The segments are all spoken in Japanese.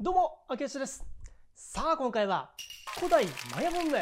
どうも、明石です。さあ、今回は、古代マヤ文明。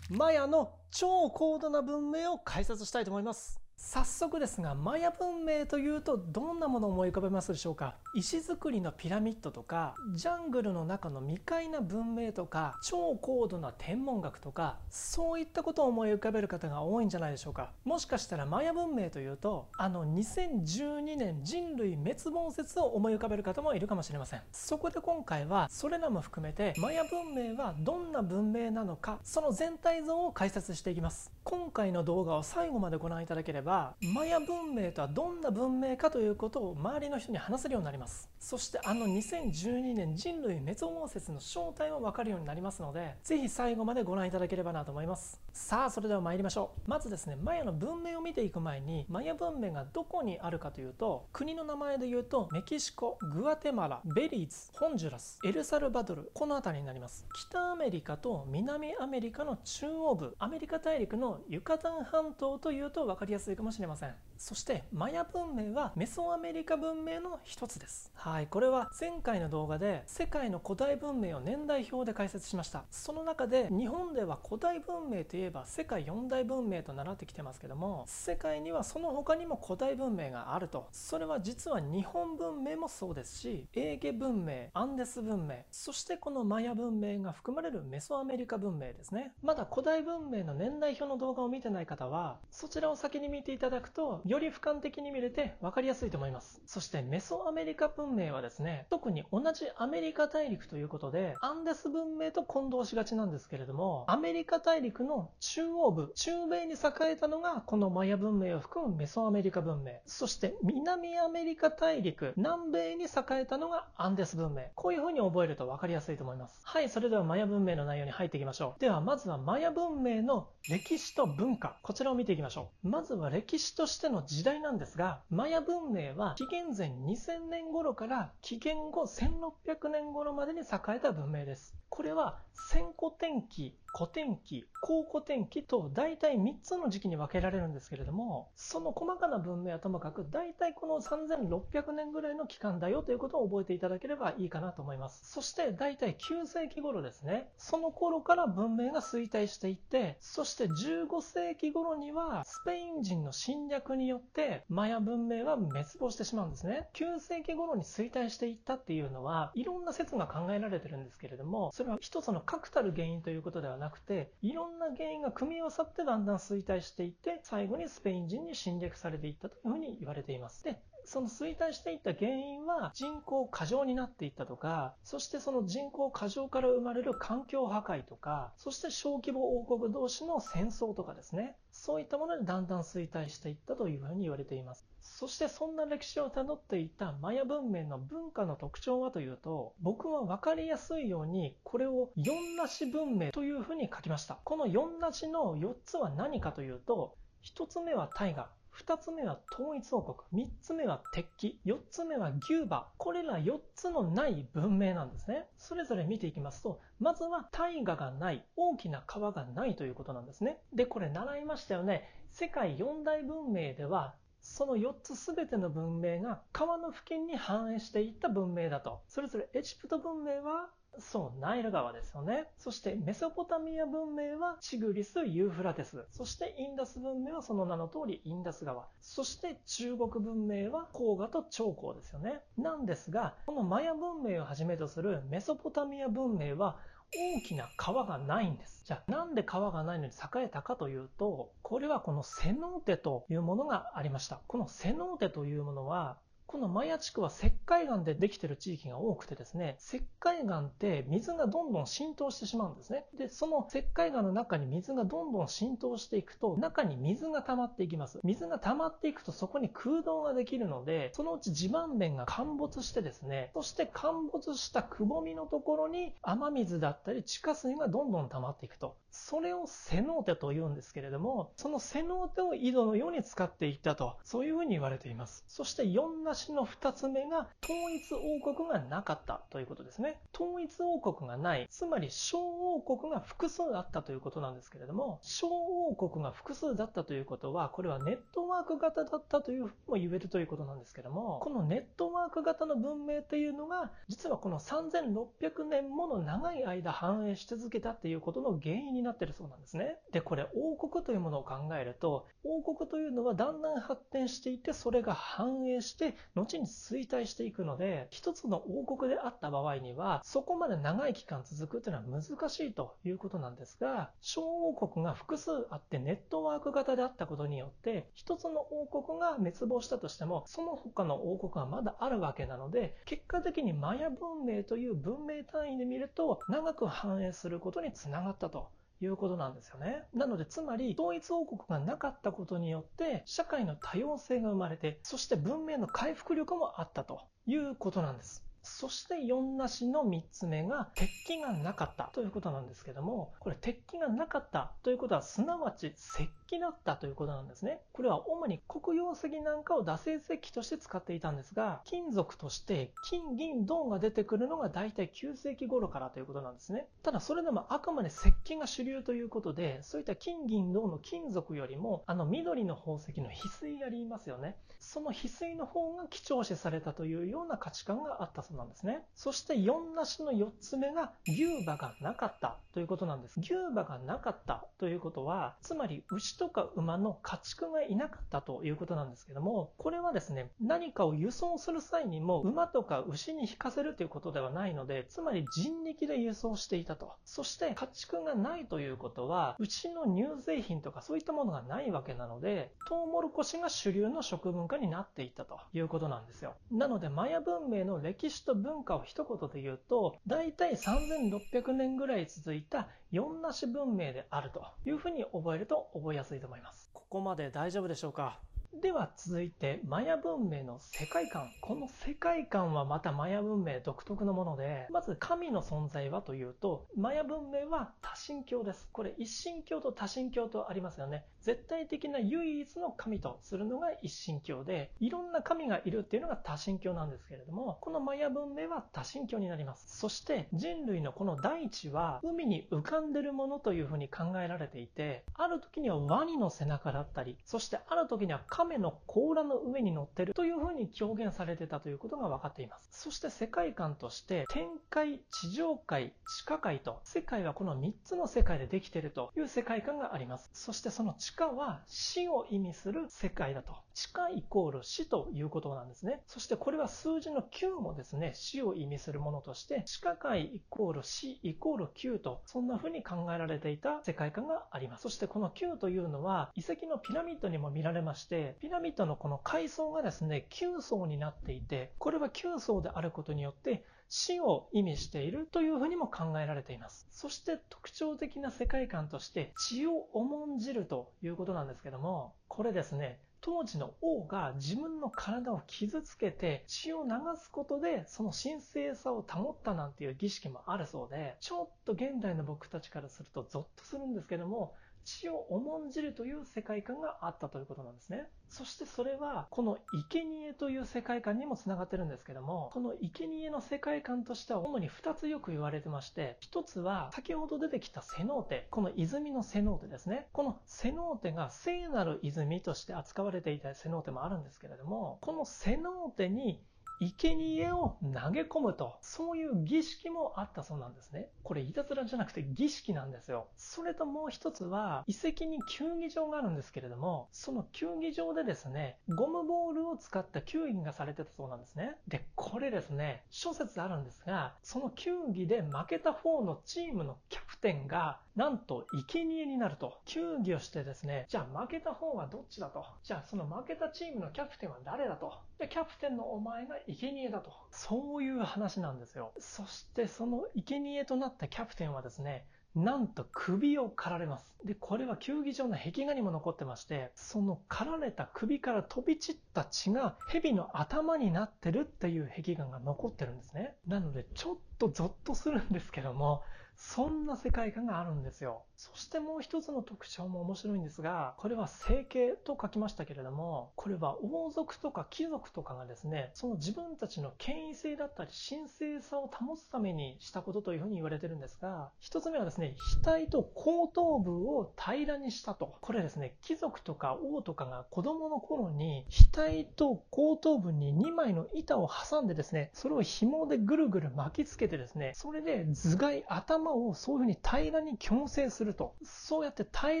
マヤの超高度な文明を解説したいと思います。早速ですが、マヤ文明というとどんなものを思い浮かべますでしょうか？石造りのピラミッドとか、ジャングルの中の未開な文明とか、超高度な天文学とか、そういったことを思い浮かべる方が多いんじゃないでしょうか？もしかしたらマヤ文明というと、あの2012年人類滅亡説を思い浮かべる方もいるかもしれません。そこで今回は、それらも含めて、マヤ文明はどんな文明なのか、その全体像を解説していきます。今回の動画を最後までご覧いただければ、マヤ文明とはどんな文明かということを周りの人に話せるようになります。そしてあの2012年人類滅亡説の正体もわかるようになりますので、ぜひ最後までご覧いただければなと思います。さあ、それでは参りましょう。まずですね、マヤの文明を見ていく前に、マヤ文明がどこにあるかというと、国の名前で言うと、メキシコ、グアテマラ、ベリーズ、ホンジュラス、エルサルバドル、この辺りになります。北アメリカと南アメリカの中央部、アメリカ大陸のユカタン半島というと分かりやすいかもしれません。そしてマヤ文明はメソアメリカ文明の一つです。はい、これは前回の動画で世界の古代文明を年代表で解説しました。その中で日本では古代文明といえば世界四大文明と習ってきてますけども、世界にはその他にも古代文明があると。それは実は日本文明もそうですし、エーゲ文明、アンデス文明、そしてこのマヤ文明が含まれるメソアメリカ文明ですね。まだ古代文明の年代表の動画を見てない方は、そちらを先に見ていただくと、より俯瞰的に見れて分かりやすいと思います。そしてメソアメリカ文明はですね、特に同じアメリカ大陸ということで、アンデス文明と混同しがちなんですけれども、アメリカ大陸の中央部、中米に栄えたのがこのマヤ文明を含むメソアメリカ文明。そして南アメリカ大陸、南米に栄えたのがアンデス文明。こういう風に覚えると分かりやすいと思います。はい、それではマヤ文明の内容に入っていきましょう。ではまずはマヤ文明の歴史と文化、こちらを見ていきましょう。まずは歴史としてのの時代なんですが、マヤ文明は紀元前2000年頃から紀元後1600年頃までに栄えた文明です。これは先古天気、古天気、後古天気と大体3つの時期に分けられるんですけれども、その細かな文明はともかく大体この3600年ぐらいの期間だよということを覚えていただければいいかなと思います。そして大体9世紀頃ですね。その頃から文明が衰退していって、そして15世紀頃にはスペイン人の侵略によってマヤ文明は滅亡してしまうんですね。9世紀頃に衰退していったっていうのは、いろんな説が考えられてるんですけれども、それは一つの確たる原因ということではなくて、いろんな原因が組み合わさってだんだん衰退していって、最後にスペイン人に侵略されていったというふうに言われています。で、その衰退していった原因は人口過剰になっていったとか、そしてその人口過剰から生まれる環境破壊とか、そして小規模王国同士の戦争とかですね。そういったものでだんだん衰退していったというふうに言われています。そしてそんな歴史をたどっていたマヤ文明の文化の特徴はというと、僕は分かりやすいようにこれを四なし文明というふうに書きました。この四なしの4つは何かというと、1つ目は大河。2つ目は統一王国。3つ目は鉄器。4つ目は牛馬。これら4つのない文明なんですね。それぞれ見ていきますと、まずは大河がない。大きな川がないということなんですね。で、これ習いましたよね。世界四大文明では、その4つすべての文明が川の付近に繁栄していった文明だと。それぞれエジプト文明はそう、ナイル川ですよね。そしてメソポタミア文明はチグリス、ユーフラテス。そしてインダス文明はその名の通りインダス川。そして中国文明は黄河と長江ですよね。なんですが、このマヤ文明をはじめとするメソポタミア文明は大きな川がないんです。じゃあなんで川がないのに栄えたかというと、これはこのセノーテというものがありました。このセノーテというものはこのマヤ地区は石灰岩でできている地域が多くてですね、石灰岩って水がどんどん浸透してしまうんですね。で、その石灰岩の中に水がどんどん浸透していくと、中に水が溜まっていきます。水が溜まっていくとそこに空洞ができるので、そのうち地盤面が陥没してですね、そして陥没したくぼみのところに雨水だったり地下水がどんどん溜まっていくと。それをセノーテと言うんですけれども、そのセノーテを井戸のように使っていったと、そういうふうに言われています。そして4なの2つ目が統一王国がなかったということですね。統一王国がない、つまり小王国が複数あったということなんですけれども、小王国が複数だったということは、これはネットワーク型だったというふうにも言えるということなんですけども、このネットワーク型の文明っていうのが、実はこの3600年もの長い間繁栄し続けたっていうことの原因になってるそうなんですね。で、これ王国というものを考えると、王国というのはだんだん発展していて、それが繁栄して、後に衰退していくので、一つの王国であった場合には、そこまで長い期間続くっていうのは難しいということなんですが、小王国が複数あってネットワーク型であったことによって、一つの王国が滅亡したとしても、その他の王国がまだあるわけなので、結果的にマヤ文明という文明単位で見ると、長く繁栄することにつながったと。いうことなんですよね。なので、つまり、統一王国がなかったことによって、社会の多様性が生まれて、そして文明の回復力もあったということなんです。そして4なしの3つ目が鉄器がなかったということなんですけども、これ鉄器がなかったということはすなわち石器だったということなんですね。これは主に黒曜石なんかを打製石器として使っていたんですが、金属として金、銀、銅が出てくるのが大体9世紀頃からということなんですね。ただそれでもあくまで石器が主流ということで、そういった金、銀、銅の金属よりも、あの緑の宝石の翡翠ありますよね。その翡翠の方が貴重視されたというような価値観があったそうなんですね。そして4なしの4つ目が牛馬がなかったということなんです。牛馬がなかったということは、つまり牛とか馬の家畜がいなかったということなんですけども、これはですね、何かを輸送する際にも馬とか牛に引かせるということではないので、つまり人力で輸送していたと。そして家畜がないということは、牛の乳製品とかそういったものがないわけなので、トウモロコシが主流の食文化になっていたということなんですよ。なので、マヤ文明の歴史と文化を一言で言うと、大体3600年ぐらい続いた4なし文明であるというふうに覚えると覚えやすいと思います。ここまで大丈夫でしょうか？では続いて、マヤ文明の世界観。この世界観はまたマヤ文明独特のもので、まず神の存在はというと、マヤ文明は多神教です。これ一神教と多神教とありますよね。絶対的な唯一の神とするのが一神教で、いろんな神がいるっていうのが多神教なんですけれども、このマヤ文明は多神教になります。そして人類のこの大地は海に浮かんでるものというふうに考えられていて、ある時にはワニの背中だったり、そしてある時には亀の甲羅の上に乗ってるというふうに表現されてたということが分かっています。そして世界観として天界、地上界、地下界と世界はこの3つの世界でできているという世界観があります。そしてその地下は死を意味する世界だと。地下イコール死ということなんですね。そしてこれは数字の9もですね、死を意味するものとして、地下界イコール死イコール9と、そんな風に考えられていた世界観があります。そしてこの9というのは、遺跡のピラミッドにも見られまして、ピラミッドのこの階層がですね、9層になっていて、これは9層であることによって、死を意味しているというふうにも考えられています。そして特徴的な世界観として血を重んじるということなんですけども、これですね、当時の王が自分の体を傷つけて血を流すことでその神聖さを保ったなんていう儀式もあるそうで、ちょっと現代の僕たちからするとゾッとするんですけども、死を重んじるという世界観があったということなんですね。そしてそれは、この生贄という世界観にもつながってるんですけども、この生贄の世界観としては主に2つよく言われてまして、1つは先ほど出てきたセノーテ、この泉のセノーテですね。このセノーテが聖なる泉として扱われていたセノーテもあるんですけれども、このセノーテに生贄を投げ込むと、そういう儀式もあったそうなんですね。これ、いたずらじゃなくて儀式なんですよ。それともう一つは、遺跡に球技場があるんですけれども、その球技場でですね、ゴムボールを使った球技がされてたそうなんですね。で、これですね、諸説あるんですが、その球技で負けた方のチームのキャプテンが、なんと生贄になると。球技をしてですね、じゃあ負けた方はどっちだと。じゃあその負けたチームのキャプテンは誰だと。で、キャプテンのお前が生贄だと。そういう話なんですよ。そしてその生贄となったキャプテンはですね、なんと首を刈られます。で、これは球技場の壁画にも残ってまして、その刈られた首から飛び散った血が蛇の頭になってるっていう壁画が残ってるんですね。なので、ちょっとゾッとするんですけども、そんな世界観があるんですよ。そしてもう一つの特徴も面白いんですが、これは整形と書きましたけれども、これは王族とか貴族とかがですね、その自分たちの権威性だったり神聖さを保つためにしたことというふうに言われてるんですが、一つ目はですね、額と後頭部を平らにしたと。これですね、貴族とか王とかが子供の頃に額と後頭部に2枚の板を挟んでですね、それを紐でぐるぐる巻きつけてですね、それで頭蓋、頭をそういうふうに平らに矯正すると。そうやって平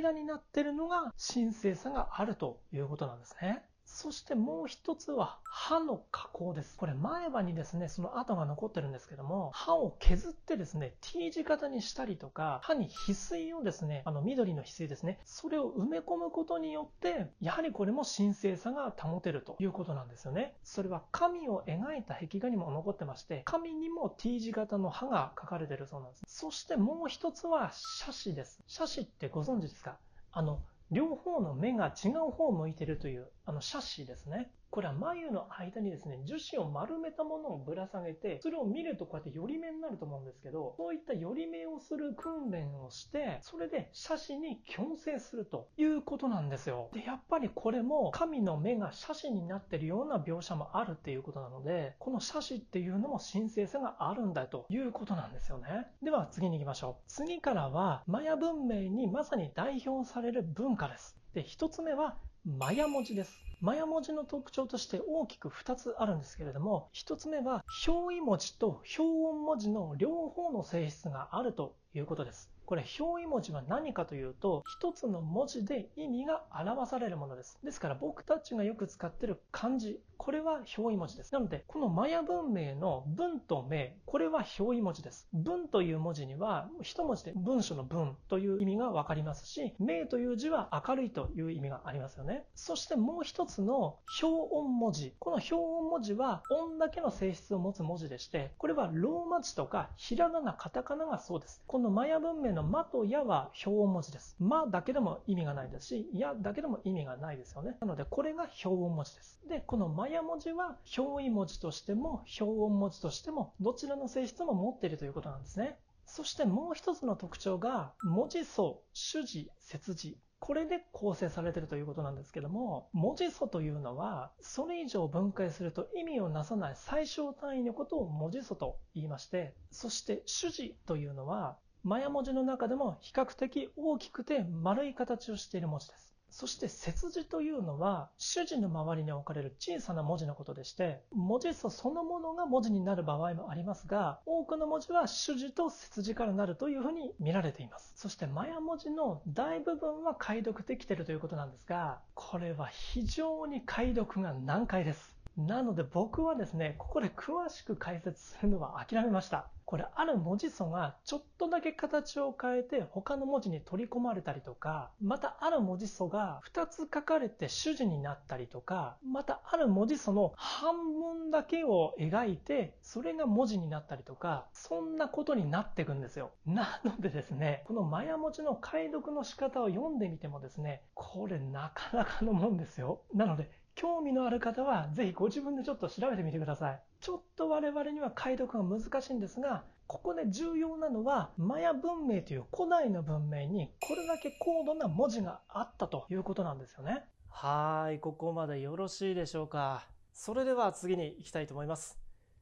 らになってるのが神聖さがあるということなんですね。そしてもう一つは歯の加工です。これ前歯にですね、その跡が残ってるんですけども、歯を削ってですね、T 字型にしたりとか、歯に翡翠をですね、あの緑の翡翠ですね、それを埋め込むことによって、やはりこれも神聖さが保てるということなんですよね。それは神を描いた壁画にも残ってまして、神にも T 字型の歯が描かれてるそうなんです。そしてもう一つは写真です。写真ってご存知ですか？あの、両方の目が違う方を向いてるという、あの、シャシーですね。これは眉の間にですね、樹脂を丸めたものをぶら下げて、それを見るとこうやって寄り目になると思うんですけど、そういった寄り目をする訓練をして、それで写真に矯正するということなんですよ。で、やっぱりこれも神の目が写真になってるような描写もあるっていうことなので、この写真っていうのも神聖さがあるんだということなんですよね。では次に行きましょう。次からは、マヤ文明にまさに代表される文化です。で、一つ目はマヤ文字です。マヤ文字の特徴として大きく2つあるんですけれども、1つ目は表意文字と表音文字の両方の性質があるということです。これ表意文字は何かというと、一つの文字で意味が表されるものです。ですから僕たちがよく使っている漢字、これは表意文字です。なので、このマヤ文明の文と名、これは表意文字です。文という文字には、一文字で文書の文という意味がわかりますし、名という字は明るいという意味がありますよね。そしてもう一つの表音文字。この表音文字は音だけの性質を持つ文字でして、これはローマ字とかひらがな、カタカナがそうです。このマヤ文明のマとヤは表音文字です。マだけでも意味がないですし、ヤだけでも意味がないですよね。なので、これが表音文字です。で、このマヤ文字は表意文字としても表音文字としてもどちらの性質も持っているということなんですね。そしてもう一つの特徴が文字素、主字、節字。これで構成されているということなんですけども、文字素というのは、それ以上分解すると意味をなさない最小単位のことを文字素と言いまして、そして主字というのは、マヤ文字の中でも比較的大きくて丸い形をしている文字です。そして節字というのは主字の周りに置かれる小さな文字のことでして文字素そのものが文字になる場合もありますが多くの文字は主字と節字からなるというふうに見られていますそしてマヤ文字の大部分は解読できているということなんですがこれは非常に解読が難解ですなので僕はですねここで詳しく解説するのは諦めましたこれある文字素がちょっとだけ形を変えて他の文字に取り込まれたりとか、またある文字素が2つ書かれて主字になったりとか、またある文字素の半分だけを描いて、それが文字になったりとか、そんなことになっていくんですよ。なのでですね、このマヤ文字の解読の仕方を読んでみてもですね、これなかなかのもんですよ。なので、興味のある方はぜひご自分でちょっと調べてみてください。ちょっと我々には解読が難しいんですが、ここで重要なのは、マヤ文明という古代の文明にこれだけ高度な文字があったということなんですよね。はい、ここまでよろしいでしょうか。それでは次に行きたいと思います。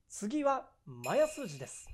次はマヤ数字です。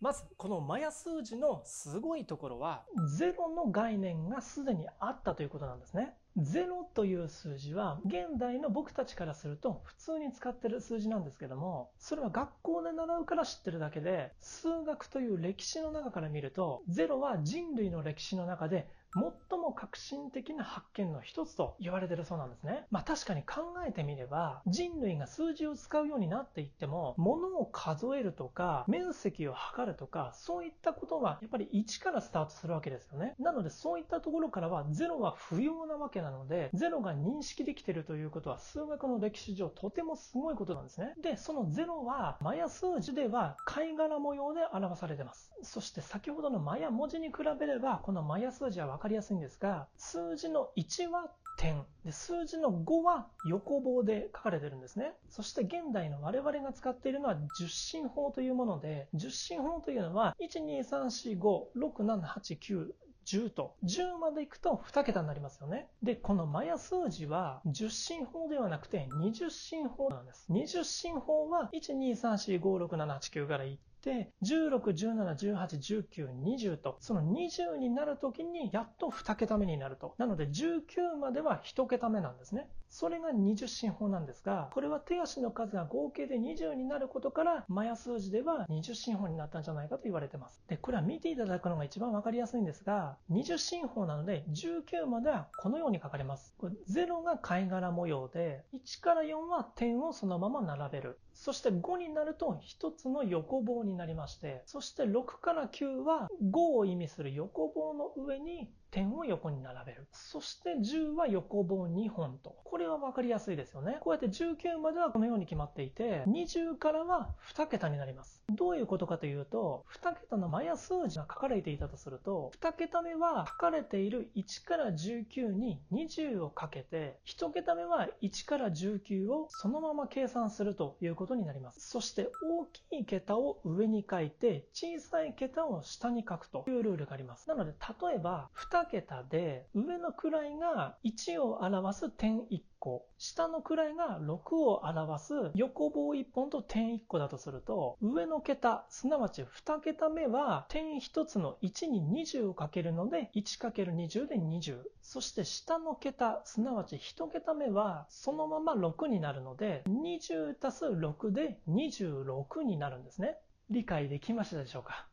まず、このマヤ数字のすごいところは、ゼロの概念がすでにあったということなんですね。0という数字は現代の僕たちからすると普通に使ってる数字なんですけどもそれは学校で習うから知ってるだけで数学という歴史の中から見ると0は人類の歴史の中で最も革新的な発見の一つと言われてるそうなんですね。まあ確かに考えてみれば、人類が数字を使うようになっていっても、物を数えるとか、面積を測るとか、そういったことはやっぱり1からスタートするわけですよね。なのでそういったところからは0は不要なわけなので、0が認識できているということは数学の歴史上とてもすごいことなんですね。で、その0はマヤ数字では貝殻模様で表されてます。そして先ほどのマヤ文字に比べれば、このマヤ数字はかりやすいんですが、数字の1は点。で、数字の5は横棒で書かれてるんですね。そして現代の我々が使っているのは十進法というもので、十進法というのは、1、2、3、4、5、6、7、8、9、10と、10までいくと2桁になりますよね。で、このマヤ数字は10進法ではなくて20進法なんです。20進法は1、2、3、4、5、6、7、8、9からいって、16、17、18、19、20と、その20になるときにやっと2桁目になると。なので19までは1桁目なんですね。それが20進法なんですが、これは手足の数が合計で20になることから、マヤ数字では20進法になったんじゃないかと言われてます。で、これは見ていただくのが一番わかりやすいんですが、20進法なので19まではこのように書かれます。これ0が貝殻模様で、1から4は点をそのまま並べる。そして5になると1つの横棒になりまして、そして6から9は5を意味する横棒の上に点を横に並べる。そして10は横棒2本と。これは分かりやすいですよね。こうやって19まではこのように決まっていて、20からは2桁になります。どういうことかというと、2桁のマヤ数字が書かれていたとすると、2桁目は書かれている1から19に20をかけて、1桁目は1から19をそのまま計算するということになります。そして大きい桁を上に書いて、小さい桁を下に書くというルールがあります。なので、例えば、2 2桁で、上の位が1を表す点1個、下の位が6を表す横棒1本と点1個だとすると、上の桁、すなわち2桁目は点1つの1に20をかけるので、1×20 で20。そして下の桁、すなわち1桁目はそのまま6になるので、20足す6で26になるんですね。理解できましたでしょうか？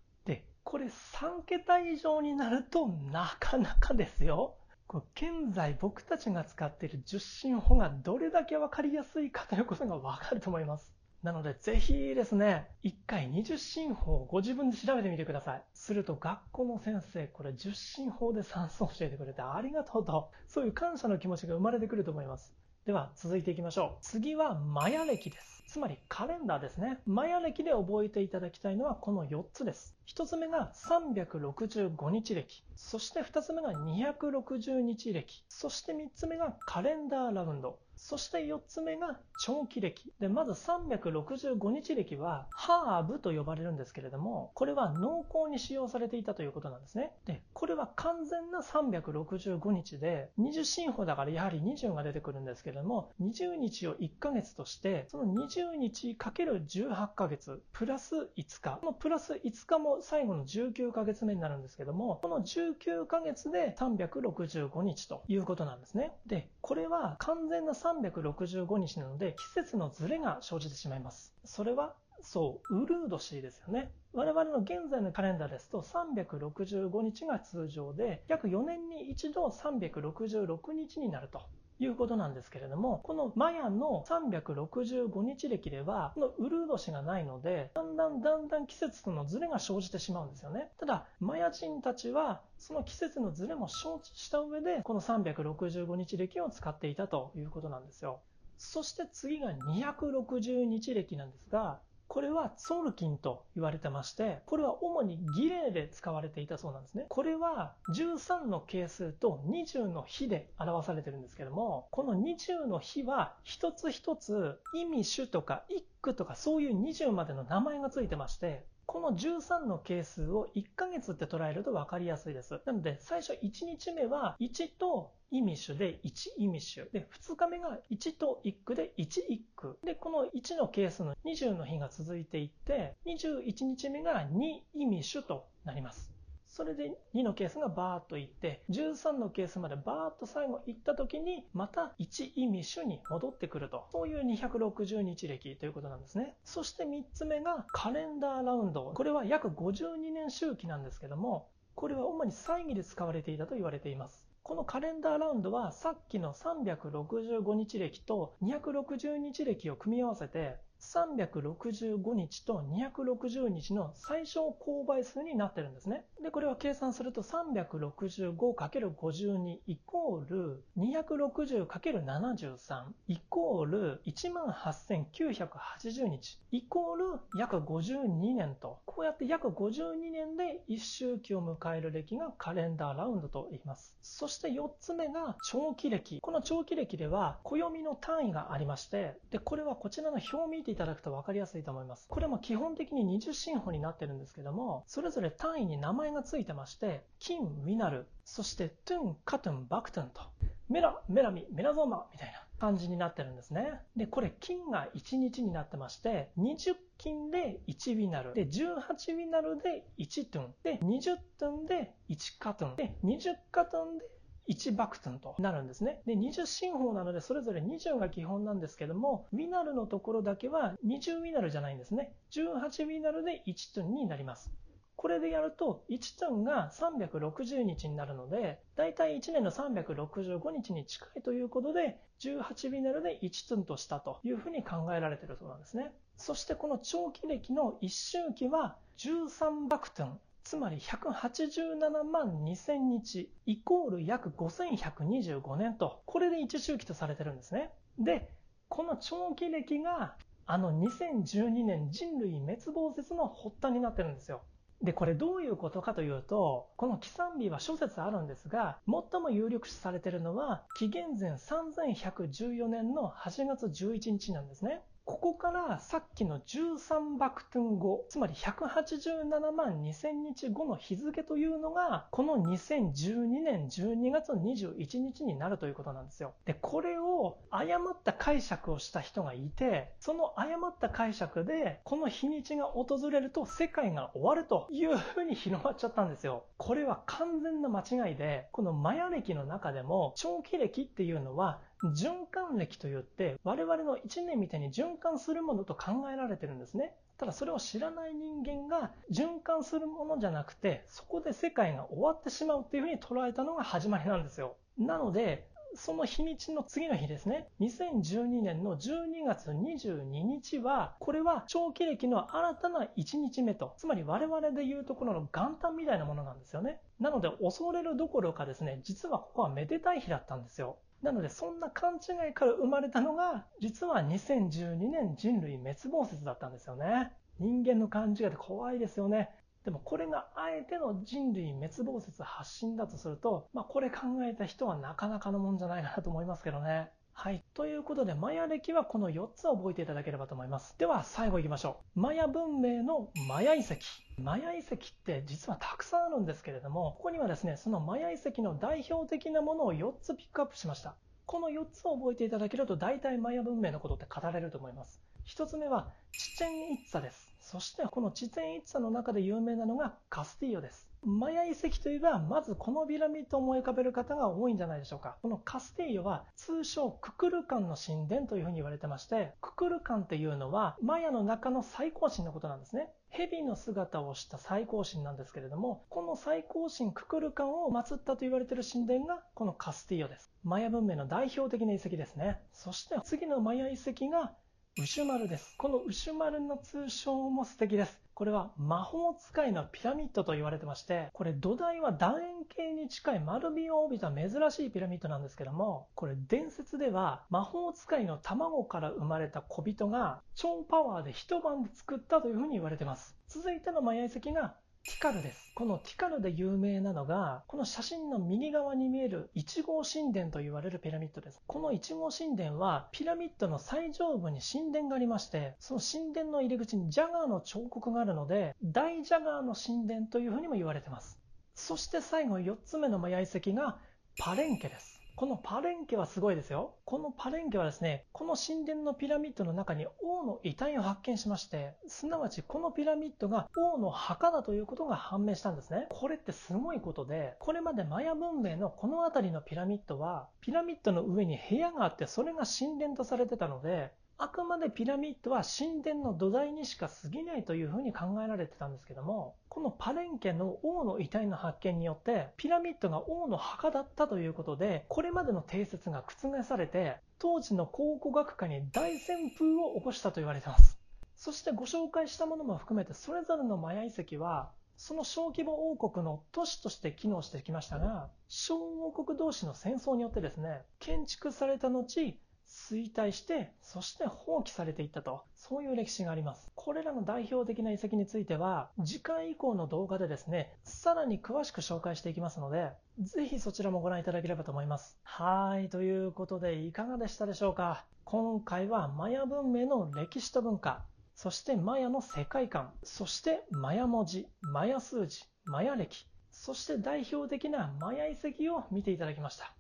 これ3桁以上になるとなかなかですよ。これ現在僕たちが使っている受信法がどれだけ分かりやすいかということが分かると思います。なのでぜひですね、1回20進法をご自分で調べてみてください。すると学校の先生、これ10進法で算数を教えてくれてありがとうと、そういう感謝の気持ちが生まれてくると思います。では続いていきましょう。次はマヤ歴です。つまりカレンダーですね。マヤ歴で覚えていただきたいのはこの4つです。1つ目が365日歴。そして2つ目が260日歴。そして3つ目がカレンダーラウンド。そして4つ目が長期歴。で、まず365日歴はハーブと呼ばれるんですけれども、これは濃厚に使用されていたということなんですね。で、これは完全な365日で、20進法だからやはり20が出てくるんですけれども、20日を1ヶ月として、その20日かける18ヶ月、プラス5日。このプラス5日も最後の19ヶ月目になるんですけども、この19ヶ月で365日ということなんですね。で、これは完全な3 365日なので、季節のズレが生じてしまいます。それはそう、ウルー年ですよね。我々の現在のカレンダーですと365日が通常で、約4年に一度366日になると。いうことなんですけれども、このマヤの365日歴では、このウルー年がないので、だんだんだんだん季節とのズレが生じてしまうんですよね。ただ、マヤ人たちは、その季節のズレも承知した上で、この365日歴を使っていたということなんですよ。そして次が260日歴なんですが、これはツォルキンと言われてまして、これは主に儀礼で使われていたそうなんですね。これは13の係数と20の比で表されてるんですけども、この20の比は一つ一つ意味種とか一句とかそういう20までの名前がついてまして、この13の係数を1ヶ月って捉えると分かりやすいです。なので、最初1日目は1と意味種で1意味種。で、2日目が1と1句で1一句。で、この1の係数の20の日が続いていって、21日目が2意味種となります。それで2のケースがバーッといって、13のケースまでバーッと最後行った時に、また1意味種に戻ってくると。そういう260日歴ということなんですね。そして3つ目がカレンダーラウンド。これは約52年周期なんですけども、これは主に祭儀で使われていたと言われています。このカレンダーラウンドはさっきの365日歴と260日歴を組み合わせて365日と260日の最小公倍数になってるんですね。で、これは計算すると 365×52 イコール 260×73 イコール18,980日イコール約52年と、こうやって約52年で一周期を迎える歴がカレンダーラウンドと言います。そして4つ目が長期歴。この長期歴では暦の単位がありまして、で、これはこちらの表を見ていただくと分かりやすいと思います。これも基本的に20進法になってるんですけども、それぞれ単位に名前がついてまして、金、ミナル、そしてトゥン、カトゥン、バクトゥンと、メラ、メラミ、メラゾーマみたいな感じになってるんですね。で、これ金が1日になってまして、20金で1ウィナル、で、18ウィナルで1トゥン、で、20トゥンで1カトゥン、で、20カトゥンで1バクトンとなるんですね。で、20進法なのでそれぞれ20が基本なんですけども、ウィナルのところだけは20ウィナルじゃないんですね。18ウィナルで1トンになります。これでやると1トンが360日になるので、だいたい1年の365日に近いということで、18ウィナルで1トンとしたというふうに考えられているそうなんですね。そしてこの長期歴の1周期は13バクトンつまり187万2000日イコール約5125年と、これで一周期とされてるんですね。で、この長期歴があの2012年人類滅亡説の発端になってるんですよ。で、これどういうことかというと、この起算日は諸説あるんですが、最も有力視されているのは、紀元前3114年の8月11日なんですね。ここからさっきの13バクトゥン後、つまり187万2000日後の日付というのが、この2012年12月21日になるということなんですよ。で、これを誤った解釈をした人がいて、その誤った解釈で、この日にちが訪れると世界が終わるというふうに広まっちゃったんですよ。これは完全な間違いで、このマヤ歴の中でも長期歴っていうのは循環歴といって我々の1年みたいに循環するものと考えられてるんですね。ただそれを知らない人間が循環するものじゃなくてそこで世界が終わってしまうっていうふうに捉えたのが始まりなんですよ。なのでその日にちの次の日ですね、2012年の12月22日は、これは長期歴の新たな1日目と、つまり我々でいうところの元旦みたいなものなんですよね。なので恐れるどころかですね、実はここはめでたい日だったんですよ。なのでそんな勘違いから生まれたのが実は2012年人類滅亡説だったんですよね。人間の勘違いって怖いですよね。でもこれがあえての人類滅亡説発信だとすると、まあこれ考えた人はなかなかのもんじゃないかなと思いますけどね。はい。ということで、マヤ歴はこの4つを覚えていただければと思います。では、最後行きましょう。マヤ文明のマヤ遺跡。マヤ遺跡って実はたくさんあるんですけれども、ここにはですね、そのマヤ遺跡の代表的なものを4つピックアップしました。この4つを覚えていただけると、大体マヤ文明のことって語れると思います。1つ目は、チチェンイッツァです。そして、このチチェンイッツァの中で有名なのがカスティーヨです。マヤ遺跡といえば、まずこのピラミッドを思い浮かべる方が多いんじゃないでしょうか。このカステイヨは通称ククルカンの神殿というふうに言われてまして、ククルカンっていうのはマヤの中の最高神のことなんですね。蛇の姿をした最高神なんですけれども、この最高神ククルカンを祀ったと言われている神殿がこのカスティーヨです。マヤ文明の代表的な遺跡ですね。そして次のマヤ遺跡がウシュマルです。このウシュマルの通称も素敵です。これは魔法使いのピラミッドと言われてまして、これ土台は楕円形に近い丸みを帯びた珍しいピラミッドなんですけども、これ伝説では魔法使いの卵から生まれた小人が超パワーで一晩で作ったというふうに言われてます。続いてのマヤ遺跡がティカルです。このティカルで有名なのが、この写真の右側に見える1号神殿と言われるピラミッドです。この1号神殿は、ピラミッドの最上部に神殿がありまして、その神殿の入り口にジャガーの彫刻があるので、大ジャガーの神殿というふうにも言われています。そして最後4つ目のマヤ遺跡がパレンケです。このパレンケはすごいですよ。このパレンケはですね、この神殿のピラミッドの中に王の遺体を発見しまして、すなわちこのピラミッドが王の墓だということが判明したんですね。これってすごいことで、これまでマヤ文明のこの辺りのピラミッドは、ピラミッドの上に部屋があってそれが神殿とされてたので、あくまでピラミッドは神殿の土台にしか過ぎないというふうに考えられてたんですけども、このパレンケの王の遺体の発見によって、ピラミッドが王の墓だったということで、これまでの定説が覆されて、当時の考古学科に大旋風を起こしたと言われてます。そしてご紹介したものも含めて、それぞれのマヤ遺跡は、その小規模王国の都市として機能してきましたが、小王国同士の戦争によってですね、建築された後、衰退して、そして放棄されていったと、そういう歴史があります。これらの代表的な遺跡については、次回以降の動画でですね、さらに詳しく紹介していきますので、ぜひそちらもご覧いただければと思います。はい、ということでいかがでしたでしょうか？今回はマヤ文明の歴史と文化、そしてマヤの世界観、そしてマヤ文字、マヤ数字、マヤ歴、そして代表的なマヤ遺跡を見ていただきました。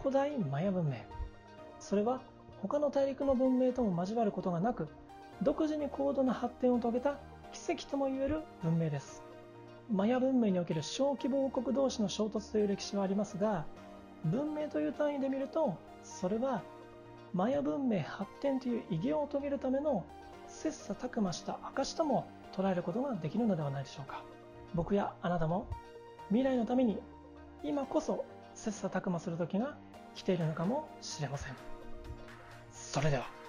古代マヤ文明。それは他の大陸の文明とも交わることがなく独自に高度な発展を遂げた奇跡ともいえる文明ですマヤ文明における小規模王国同士の衝突という歴史はありますが文明という単位で見るとそれはマヤ文明発展という偉業を遂げるための切磋琢磨した証とも捉えることができるのではないでしょうか僕やあなたも未来のために今こそ切磋琢磨する時が来ているのかもしれません。それでは。